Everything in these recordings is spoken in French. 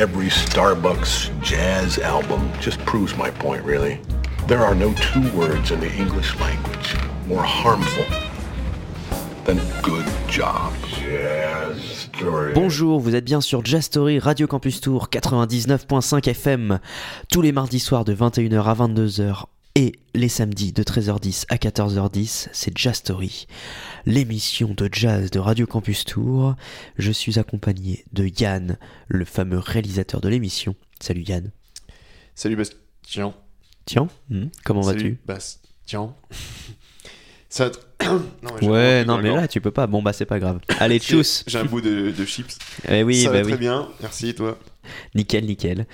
every Starbucks jazz album just proves my point, really. There are no two words in the English language more harmful than good job. Jazz story. Bonjour, vous êtes bien sur Jazz Story Radio Campus Tour 99.5 FM tous les mardis soirs de 21h à 22h et les samedis de 13h10 à 14h10, c'est Jazz Story, l'émission de jazz de Radio Campus Tour. Je suis accompagné de Yann, le fameux réalisateur de l'émission. Salut Yann. Salut Bastien. Tiens, hmm, comment Salut vas-tu Bastien. Ça non, mais Ouais, bout non mais là tu peux pas. Bon bah c'est pas grave. Allez, tchuss. J'ai un bout de, de chips. Eh oui, Ça bah va oui. très bien. Merci, toi? Nickel, nickel.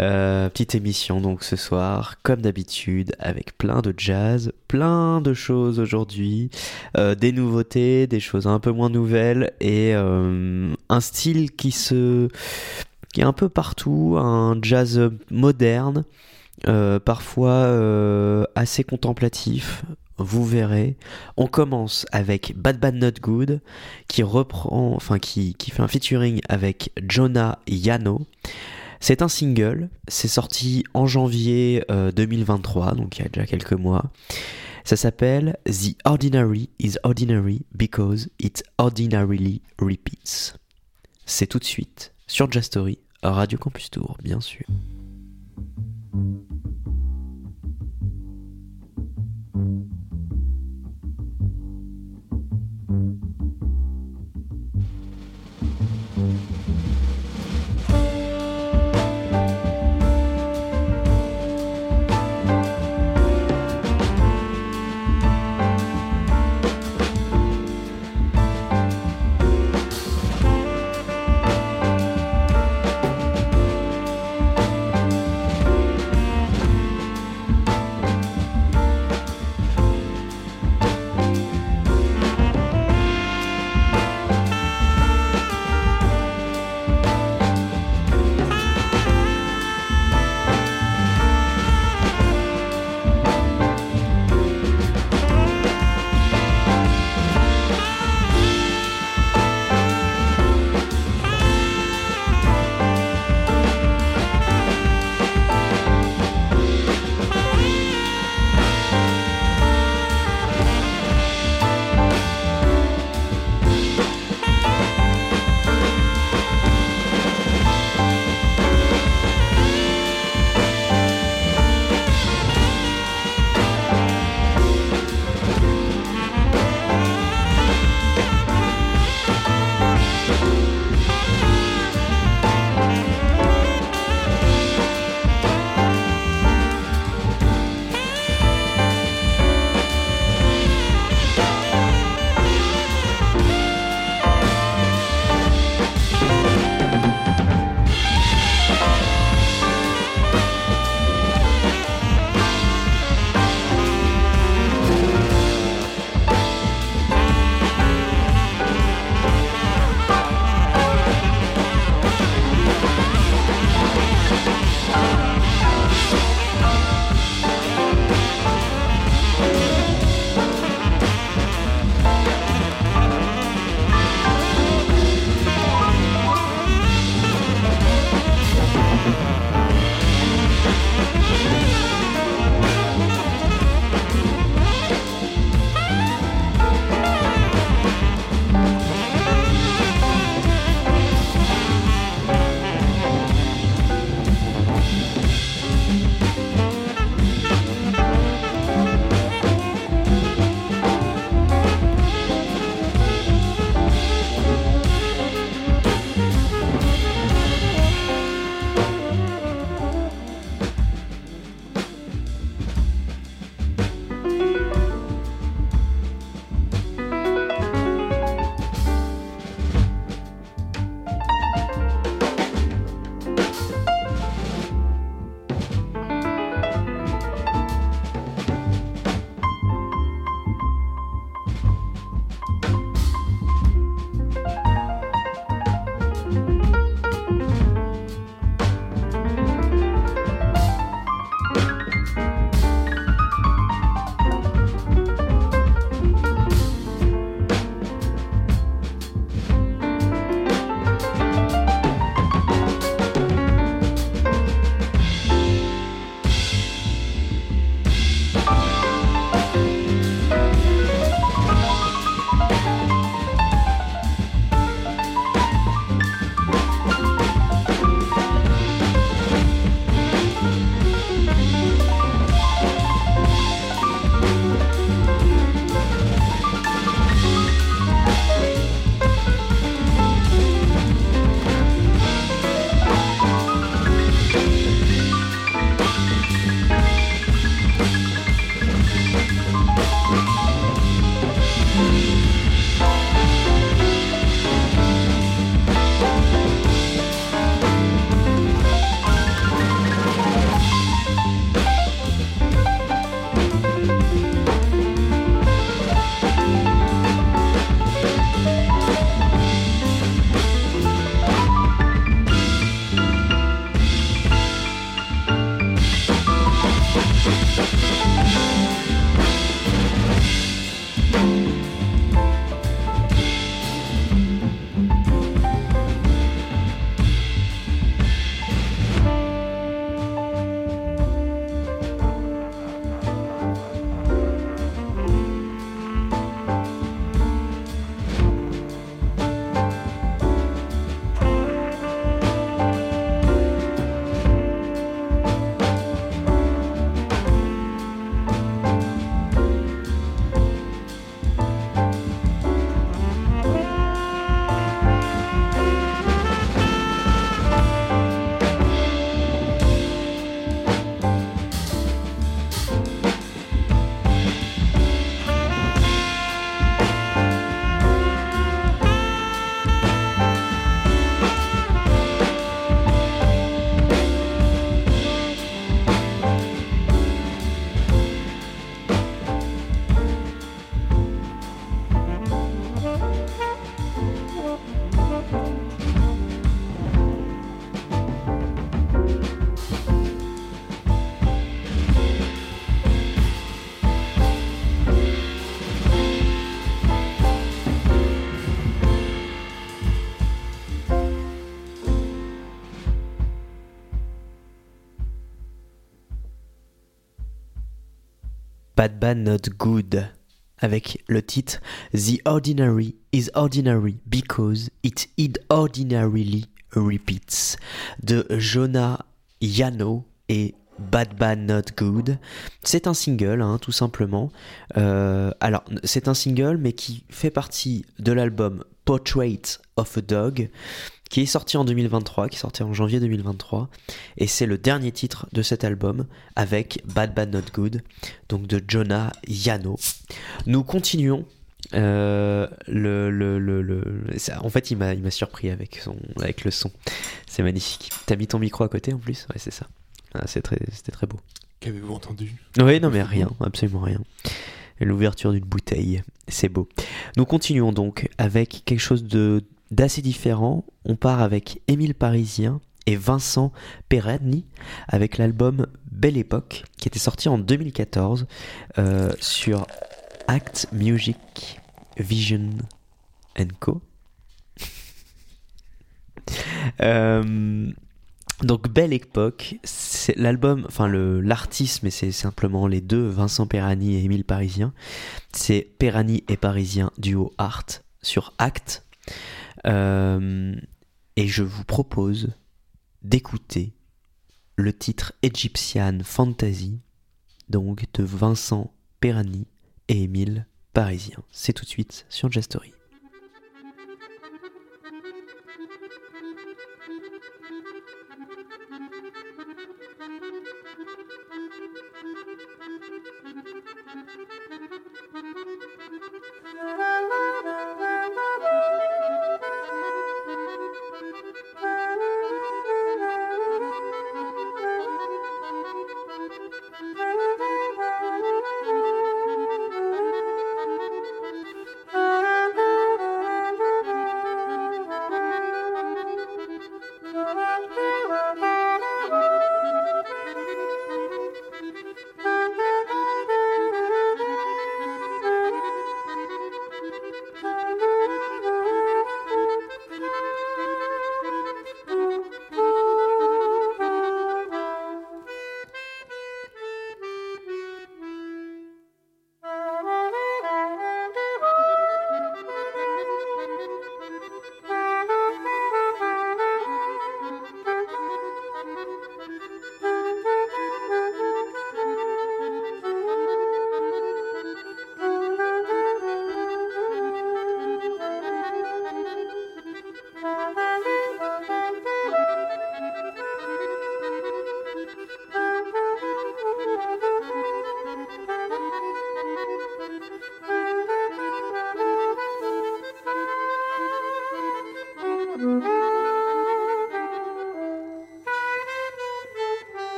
Euh, petite émission donc ce soir, comme d'habitude, avec plein de jazz, plein de choses aujourd'hui, euh, des nouveautés, des choses un peu moins nouvelles et euh, un style qui se, qui est un peu partout, un jazz moderne, parfois euh, assez contemplatif. Vous verrez. On commence avec Bad Bad Not Good, qui reprend, enfin qui, qui fait un featuring avec Jonah Yano. C'est un single, c'est sorti en janvier euh, 2023, donc il y a déjà quelques mois. Ça s'appelle The Ordinary is Ordinary because it ordinarily repeats. C'est tout de suite sur Jazz Story, Radio Campus Tour, bien sûr. Bad Bad Not Good avec le titre The Ordinary is Ordinary because it ordinarily repeats de Jonah Yano et Bad Bad Not Good. C'est un single, hein, tout simplement. Euh, alors, c'est un single, mais qui fait partie de l'album Portrait of a Dog, qui est sorti en 2023, qui est sorti en janvier 2023, et c'est le dernier titre de cet album avec Bad Bad Not Good, donc de Jonah Yano. Nous continuons. Euh, le, le, le, en fait, il m'a, il m'a surpris avec, son, avec le son. C'est magnifique. T'as mis ton micro à côté en plus? Ouais, c'est ça. Ah, c'est très, c'était très beau. Qu'avez-vous entendu? Oui, non, mais rien, absolument rien. L'ouverture d'une bouteille, c'est beau. Nous continuons donc avec quelque chose de d'assez différent. On part avec Émile Parisien et Vincent Perani avec l'album Belle Époque qui était sorti en 2014 euh, sur Act Music Vision Co. euh, donc Belle Époque, c'est l'album, enfin l'artiste, mais c'est simplement les deux, Vincent Perani et Émile Parisien. C'est Perani et Parisien duo art sur Act. Euh, et je vous propose d'écouter le titre Egyptian Fantasy, donc de Vincent Perani et Émile Parisien. C'est tout de suite sur Jastory.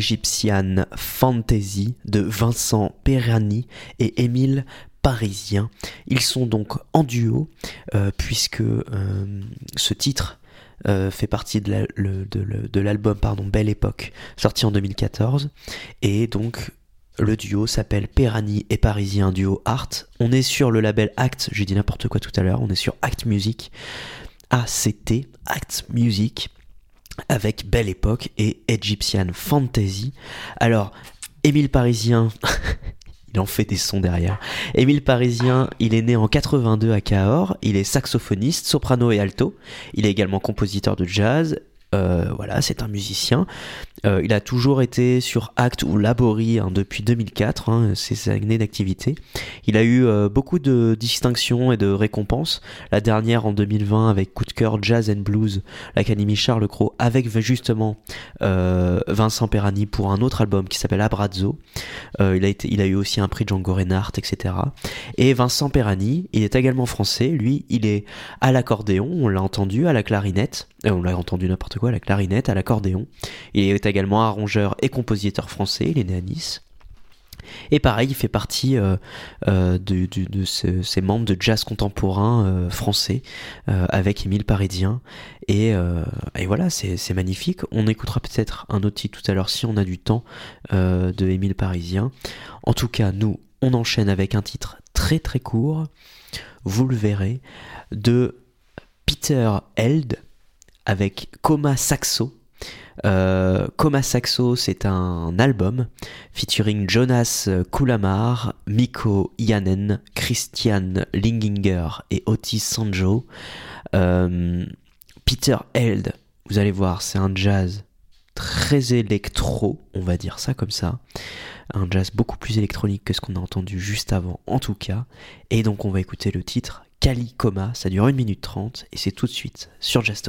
Egyptian Fantasy de Vincent Perani et Émile Parisien. Ils sont donc en duo euh, puisque euh, ce titre euh, fait partie de l'album Belle Époque sorti en 2014 et donc le duo s'appelle Perani et Parisien duo Art. On est sur le label Act, j'ai dit n'importe quoi tout à l'heure, on est sur Act Music, ACT, Act Music, avec Belle Époque et Egyptian Fantasy. Alors, Émile Parisien, il en fait des sons derrière. Émile Parisien, il est né en 82 à Cahors, il est saxophoniste, soprano et alto, il est également compositeur de jazz. Euh, voilà, c'est un musicien. Euh, il a toujours été sur Act ou Labori hein, depuis 2004, hein, ses années d'activité. Il a eu euh, beaucoup de distinctions et de récompenses. La dernière en 2020 avec Coup de cœur Jazz and Blues, l'Académie Charles Cros, avec justement euh, Vincent Perani pour un autre album qui s'appelle Abrazzo. Euh, il, a été, il a eu aussi un prix Django Reinhardt, etc. Et Vincent Perani, il est également français. Lui, il est à l'accordéon, on l'a entendu, à la clarinette. On l'a entendu n'importe à la clarinette, à l'accordéon. Il est également arrangeur et compositeur français, il est né à Nice. Et pareil, il fait partie euh, euh, de, de- de ce- ces membres de jazz contemporain euh, français avec Émile Parisien. Et, voilà, c'est magnifique. On écoutera peut-être un autre titre tout à l'heure si on a du temps de Émile Parisien. En tout cas, nous, on enchaîne avec un titre très très court, vous le verrez, de Peter Held avec Coma Saxo. Euh, Coma Saxo, c'est un album featuring Jonas Kulamar, Mikko Yanen, Christian Linginger et Otis Sanjo. Euh, Peter Held, vous allez voir, c'est un jazz très électro, on va dire ça comme ça. Un jazz beaucoup plus électronique que ce qu'on a entendu juste avant, en tout cas. Et donc, on va écouter le titre Kali Coma, ça dure 1 minute 30 et c'est tout de suite sur Jazz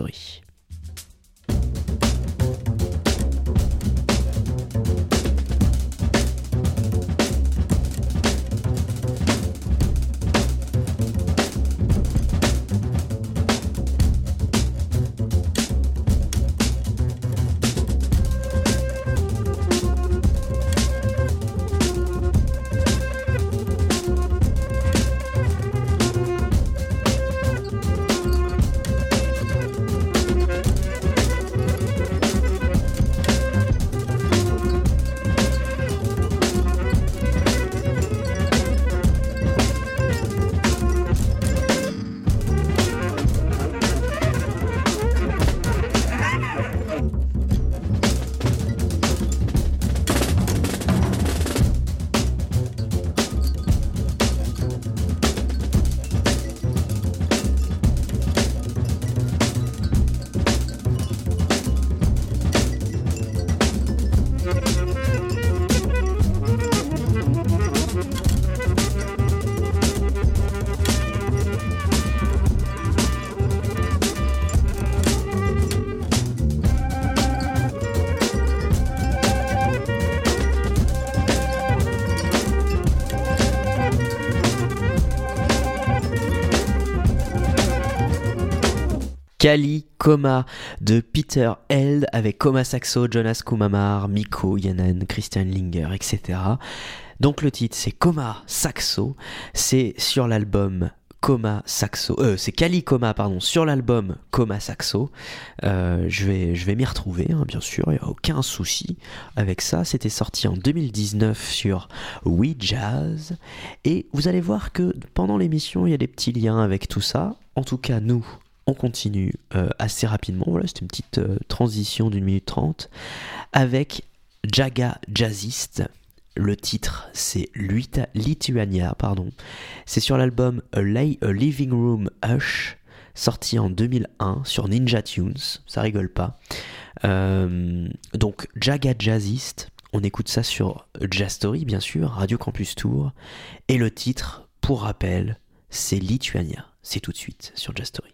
Coma de Peter Held avec Coma Saxo, Jonas Kumamar, Miko Yanan, Christian Linger, etc. Donc le titre c'est Coma Saxo, c'est sur l'album Coma Saxo, euh, c'est Kali Coma pardon, sur l'album Coma Saxo. Euh, je vais, je vais m'y retrouver, hein, bien sûr, il n'y a aucun souci avec ça. C'était sorti en 2019 sur We Jazz. Et vous allez voir que pendant l'émission, il y a des petits liens avec tout ça. En tout cas, nous, on continue euh, assez rapidement. Voilà, c'était une petite euh, transition d'une minute trente avec Jaga Jazzist. Le titre, c'est Lituania, pardon. C'est sur l'album A, Lay- A Living Room Hush, sorti en 2001 sur Ninja Tunes. Ça rigole pas. Euh, donc, Jaga Jazzist. On écoute ça sur Jazz Story, bien sûr, Radio Campus Tour. Et le titre, pour rappel, c'est Lituania. C'est tout de suite sur Jazz Story.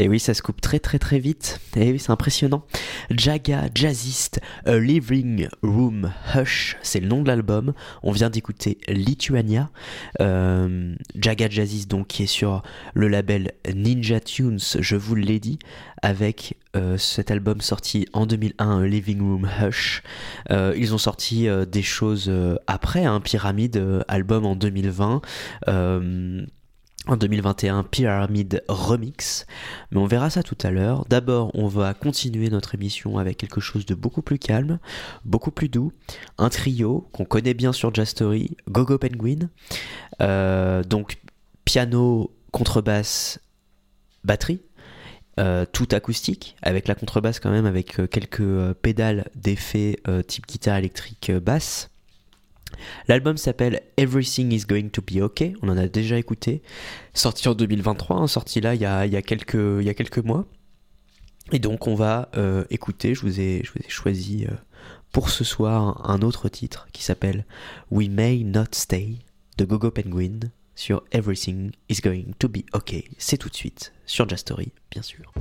Et oui, ça se coupe très très très vite. Et oui, c'est impressionnant. Jaga Jazzist, A Living Room Hush, c'est le nom de l'album. On vient d'écouter Lituania. Euh, Jaga Jazzist, donc, qui est sur le label Ninja Tunes, je vous l'ai dit, avec euh, cet album sorti en 2001, A Living Room Hush. Euh, ils ont sorti des choses après, un Pyramide euh, album en 2020. En 2021, Pyramid Remix. Mais on verra ça tout à l'heure. D'abord, on va continuer notre émission avec quelque chose de beaucoup plus calme, beaucoup plus doux. Un trio qu'on connaît bien sur Jazz Story, Gogo Penguin. Euh, donc, piano, contrebasse, batterie. Euh, tout acoustique, avec la contrebasse quand même, avec euh, quelques pédales d'effet euh, type guitare électrique basse. L'album s'appelle Everything is Going to Be Okay, on en a déjà écouté, sorti en 2023, hein, sorti là il y a, quelques, mois. Et donc on va euh, écouter, je vous ai, choisi euh, pour ce soir un autre titre qui s'appelle We May Not Stay de Gogo Penguin sur Everything is Going to Be Okay. C'est tout de suite sur Jazz Story, bien sûr.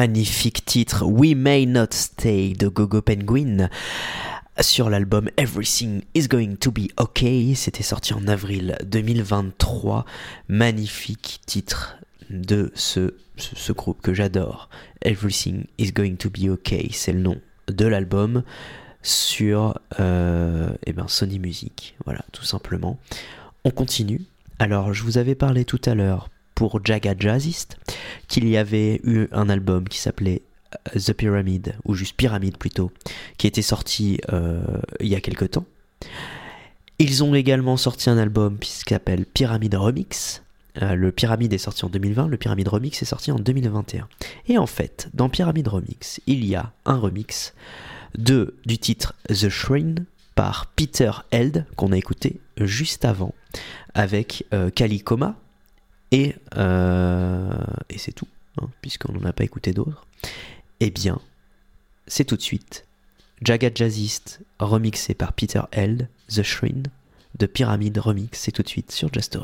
Magnifique titre We May Not Stay de Gogo Penguin sur l'album Everything is Going to Be Okay. C'était sorti en avril 2023. Magnifique titre de ce, ce, groupe que j'adore. Everything is Going to Be Okay. C'est le nom de l'album sur euh, eh ben Sony Music. Voilà, tout simplement. On continue. Alors, je vous avais parlé tout à l'heure pour Jaga Jazzist qu'il y avait eu un album qui s'appelait euh, The Pyramid, ou juste Pyramide plutôt, qui était sorti euh, il y a quelque temps. Ils ont également sorti un album qui s'appelle Pyramide Remix. Euh, le Pyramide est sorti en 2020, le Pyramide Remix est sorti en 2021. Et en fait, dans Pyramide Remix, il y a un remix de, du titre The Shrine par Peter Held, qu'on a écouté juste avant, avec Kalikoma, et, et c'est tout, hein, puisqu'on n'en a pas écouté d'autres. Eh bien, c'est tout de suite. Jagged Jazzist, remixé par Peter Held, The Shrine, de Pyramide Remix, c'est tout de suite sur Just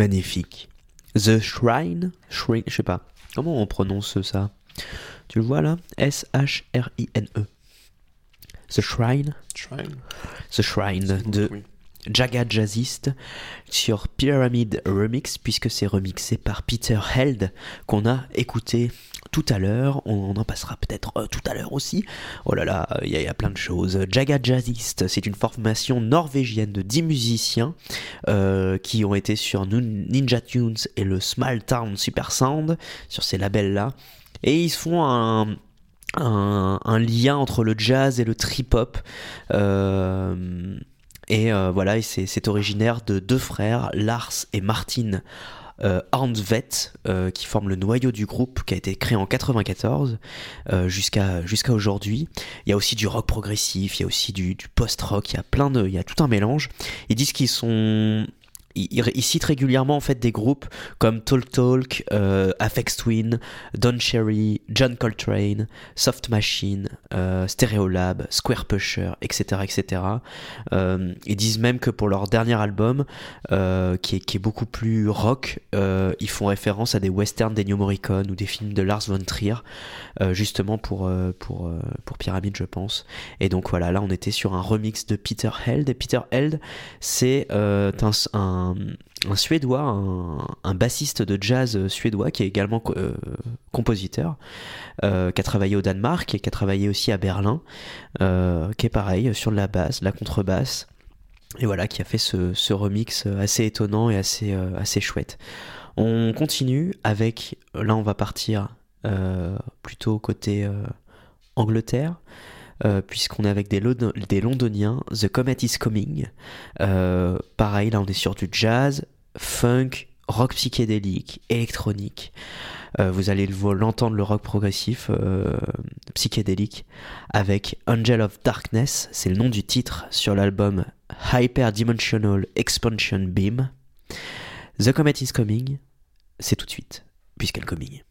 magnifique. The Shrine, Shrine, je sais pas, comment on prononce ça? Tu le vois là? S-H-R-I-N-E. The Shrine, Shrine. The Shrine de Oui. Jaga Jazzist sur Pyramid Remix, puisque c'est remixé par Peter Held, qu'on a écouté tout à l'heure. On en passera peut-être euh, tout à l'heure aussi. Oh là là, il y, a- plein de choses. Jaga Jazzist, c'est une formation norvégienne de 10 musiciens euh, qui ont été sur Ninja Tunes et le Small Town Super Sound, sur ces labels-là. Et ils font un, lien entre le jazz et le trip-hop. Euh, et voilà, c'est originaire de deux frères, Lars et Martin euh, Arndtvedt, euh, qui forment le noyau du groupe, qui a été créé en 94 euh, jusqu'à jusqu'à aujourd'hui. Il y a aussi du rock progressif, il y a aussi du, du post-rock, il y a plein de, il y a tout un mélange. Ils disent qu'ils sont ils- ils citent régulièrement en fait des groupes comme Talk Talk, euh, Aphex Twin, Don Cherry, John Coltrane, Soft Machine, euh, Stereolab, Square Pusher, etc., etc. Euh, ils disent même que pour leur dernier album, euh, qui, est, beaucoup plus rock, ils font référence à des westerns d'Ennio Morricone ou des films de Lars von Trier, justement pour, pour, pour Pyramide, je pense. Et donc voilà, là on était sur un remix de Peter Held. Et Peter Held, c'est un, un, Suédois, un, bassiste de jazz suédois qui est également euh, compositeur, euh, qui a travaillé au Danemark et qui a travaillé aussi à Berlin, euh, qui est pareil sur de la basse, la contrebasse. Et voilà, qui a fait ce, ce remix assez étonnant et assez, assez chouette. On continue avec, là on va partir plutôt côté Angleterre, euh, puisqu'on est avec des, London- des Londoniens, The Comet is Coming. Euh, pareil, là on est sur du jazz, funk, rock psychédélique, électronique. Euh, vous allez le- l'entendre le rock progressif, euh, psychédélique, avec Angel of Darkness, c'est le nom du titre sur l'album Hyperdimensional Expansion Beam. The Comet is Coming, c'est tout de suite, puisqu'elle coming.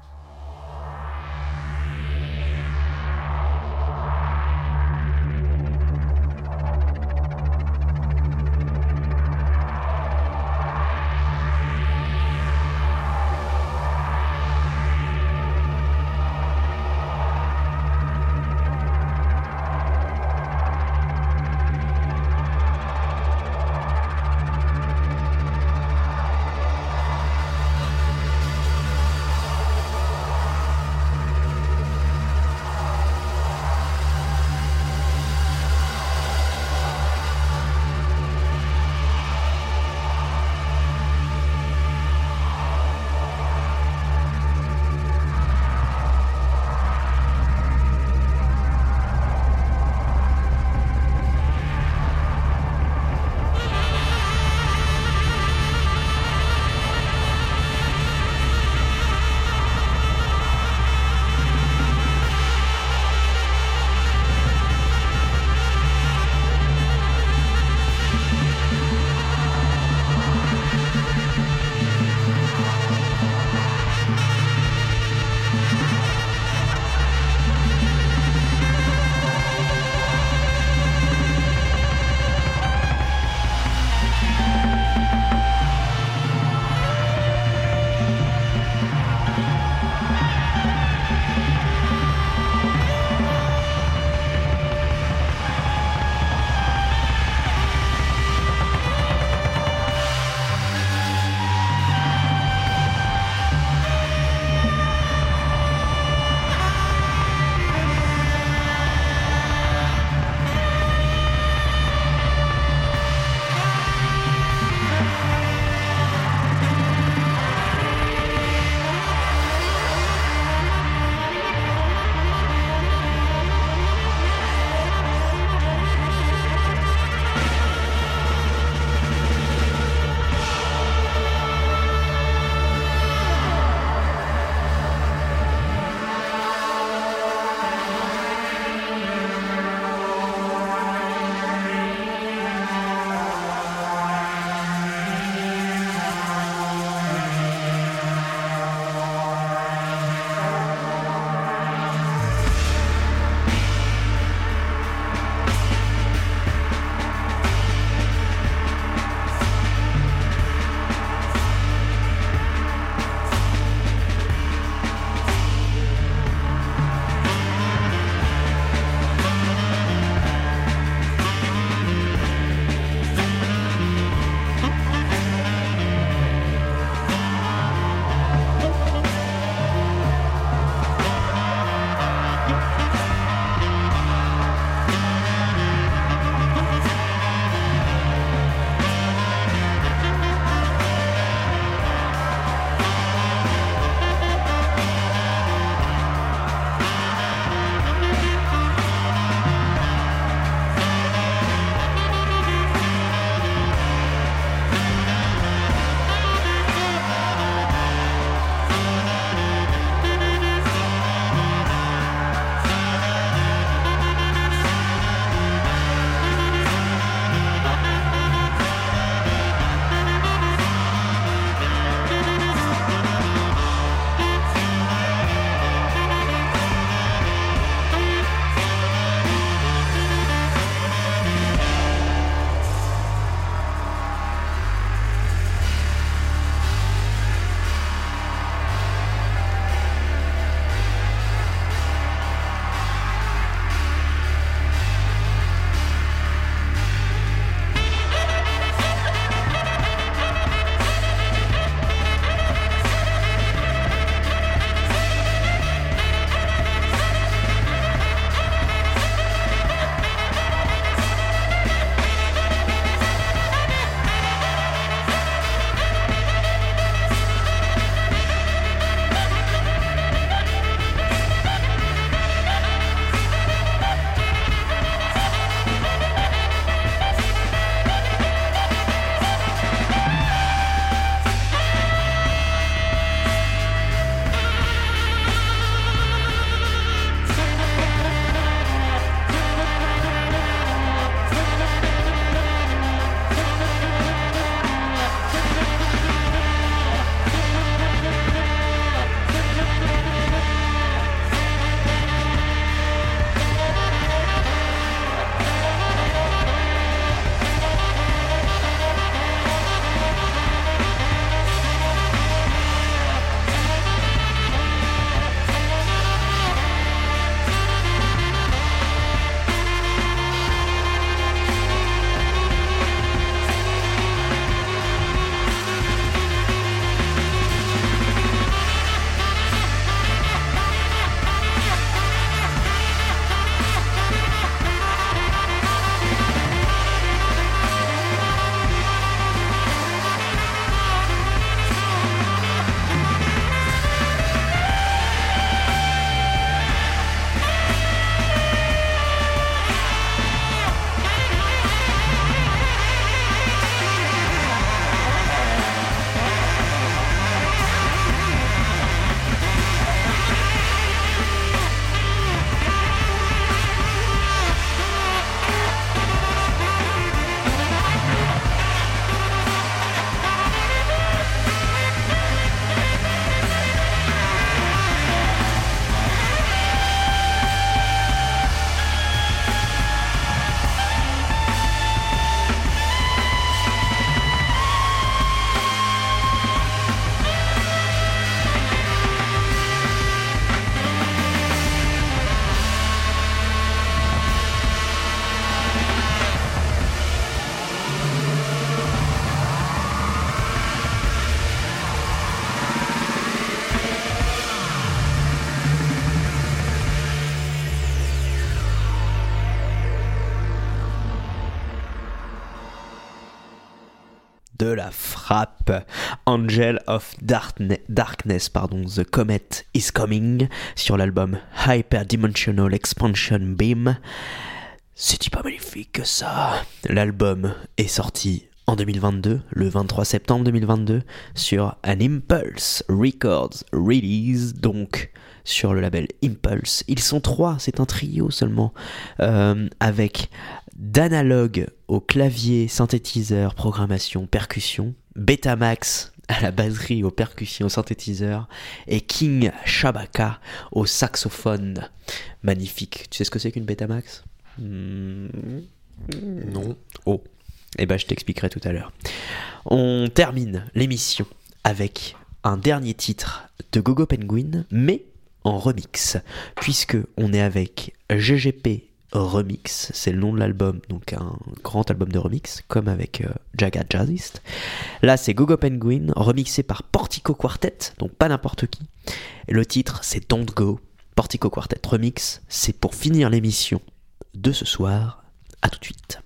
La frappe. Angel of Darkness, pardon, The Comet is Coming, sur l'album Hyperdimensional Expansion Beam. C'est pas magnifique que ça? L'album est sorti en 2022, le 23 septembre 2022, sur An Impulse Records Release, donc sur le label Impulse. Ils sont trois, c'est un trio seulement, euh, avec d'analogue au clavier, synthétiseur, programmation, percussion, Betamax à la batterie, aux percussions, au synthétiseur, et King Shabaka au saxophone. Magnifique. Tu sais ce que c'est qu'une Betamax? Hmm. Non. Oh. Eh ben, je t'expliquerai tout à l'heure. On termine l'émission avec un dernier titre de Gogo Penguin, mais en remix, puisque on est avec GGP Remix, c'est le nom de l'album, donc un grand album de remix, comme avec euh, Jaga Jazzist. Là, c'est Gogo Penguin, remixé par Portico Quartet, donc pas n'importe qui. le titre, c'est Don't Go, Portico Quartet Remix. C'est pour finir l'émission de ce soir. À tout de suite.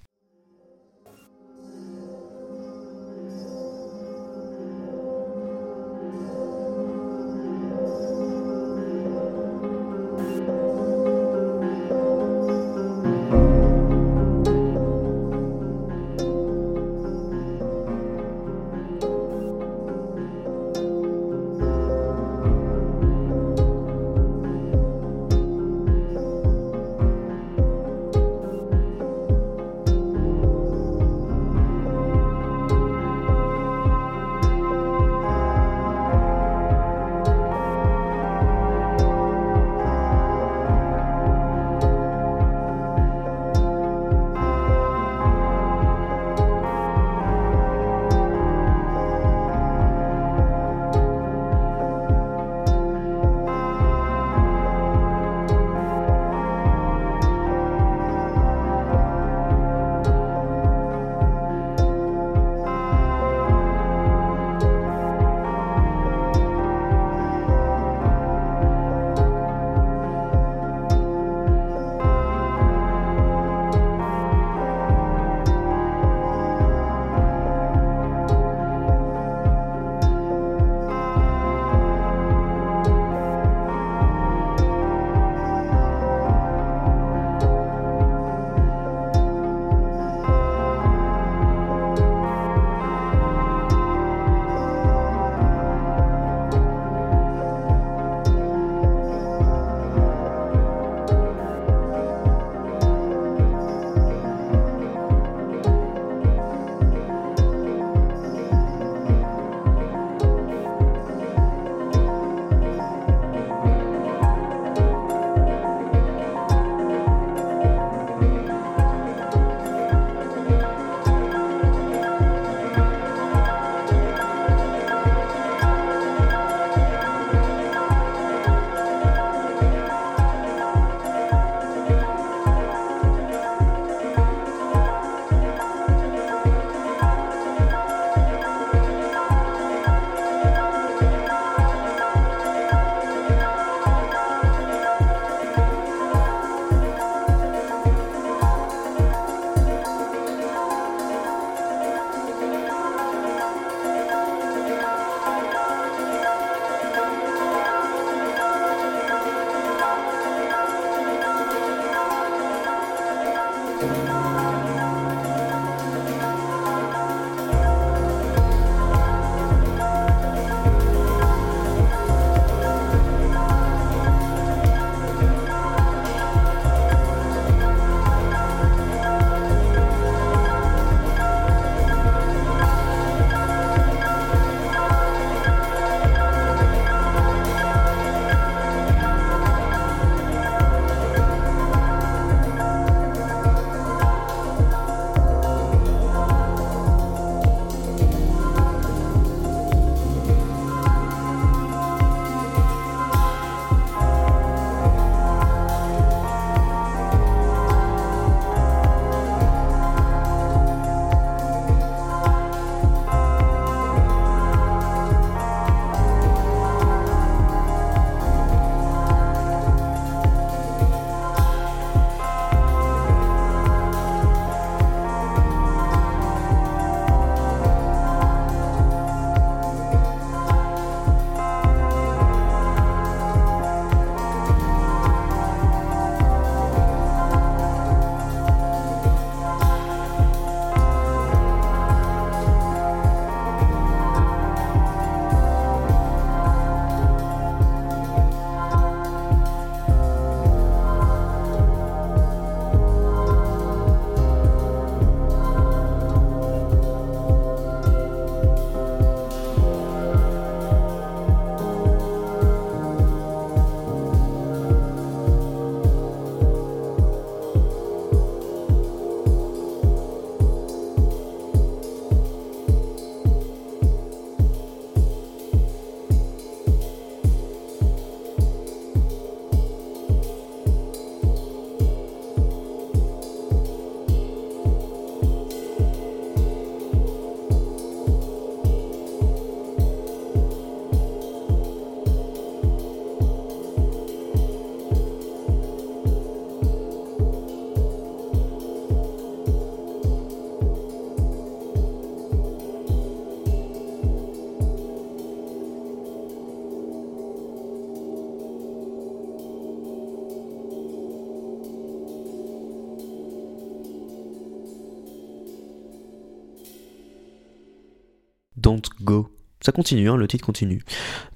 Don't Go. Ça continue, hein, le titre continue.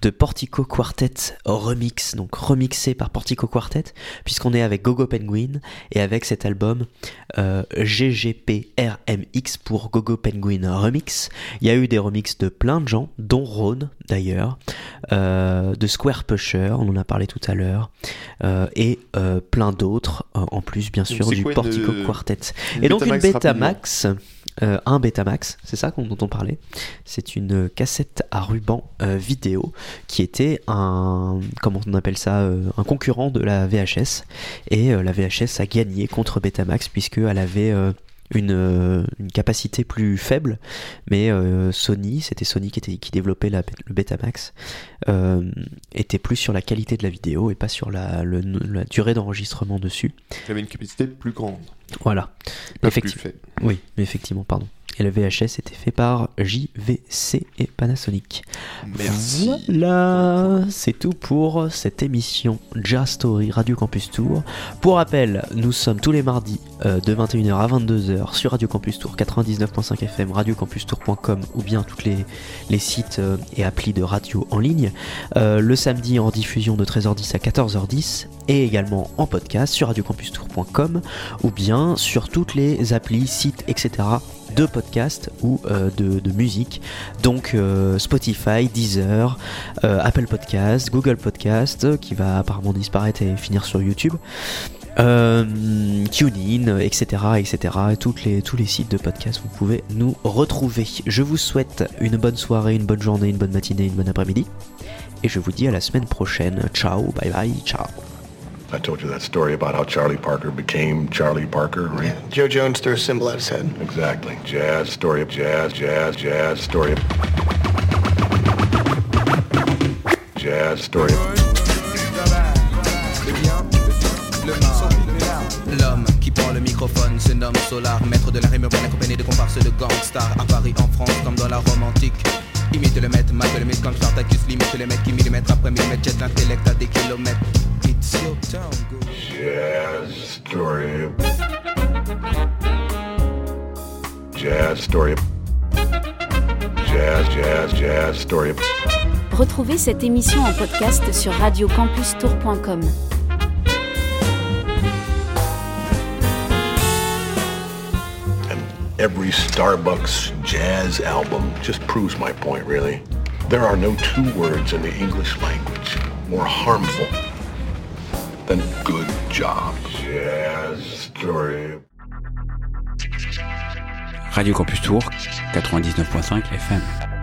De Portico Quartet Remix, donc remixé par Portico Quartet, puisqu'on est avec Gogo Penguin et avec cet album euh, GGPRMX pour Gogo Penguin Remix. Il y a eu des remixes de plein de gens, dont Ron d'ailleurs, euh, de Square Pusher, on en a parlé tout à l'heure, euh, et plein d'autres, en plus bien sûr du Portico Quartet. une Et donc une Betamax un Betamax, c'est ça dont on parlait. C'est une cassette à ruban euh, vidéo qui était un, comment on appelle ça, euh, un concurrent de la VHS. Et euh, la VHS a gagné contre Betamax puisqu'elle avait euh, une, une capacité plus faible, mais Sony, c'était Sony qui, était, qui développait la, le Betamax, était plus sur la qualité de la vidéo et pas sur la, le- la durée d'enregistrement dessus. Il avait une capacité plus grande. Voilà. Effectivement. Oui, effectivement, pardon. Et le VHS était fait par JVC et Panasonic. Merci. Voilà, c'est tout pour cette émission Jazz Story Radio Campus Tour. Pour rappel, nous sommes tous les mardis euh, de 21h à 22h sur Radio Campus Tour 99.5 FM, radiocampustour.com ou bien tous les, les sites euh, et applis de radio en ligne. Euh, le samedi en diffusion de 13h10 à 14h10 et également en podcast sur radiocampustour.com ou bien sur toutes les applis, sites, etc. de podcast ou euh, de, musique. Donc euh, Spotify, Deezer, euh, Apple Podcast, Google Podcast, qui va apparemment disparaître et finir sur YouTube. TuneIn, etc., etc. Et toutes les, tous les sites de podcast, vous pouvez nous retrouver. Je vous souhaite une bonne soirée, une bonne journée, une bonne matinée, une bonne après-midi. Et je vous dis à la semaine prochaine. Ciao, bye bye, ciao. I told you that story about how Charlie Parker became Charlie Parker, right? Yeah, Joe Jones threw a symbol at his head. Exactly. Jazz, story of jazz, jazz, jazz, story of... Jazz, story of... L'homme qui prend le microphone se nomme Solar, maître de la rime urbaine accompagné de comparses de gangsters à Paris, en France, comme dans la Rome antique. Imite le maître, mate le mythe comme Spartacus, limite les mecs qui millimètre après millimètre jettent l'intellect à des kilomètres. It's your town, go. Jazz, story. Jazz, story. Jazz, jazz, jazz, story. Retrouvez cette émission en podcast sur radiocampustour.com. And every Starbucks jazz album just proves my point, really. There are no two words in the English language more harmful than good job. Jazz story. Radio Campus Tour, 99.5 FM.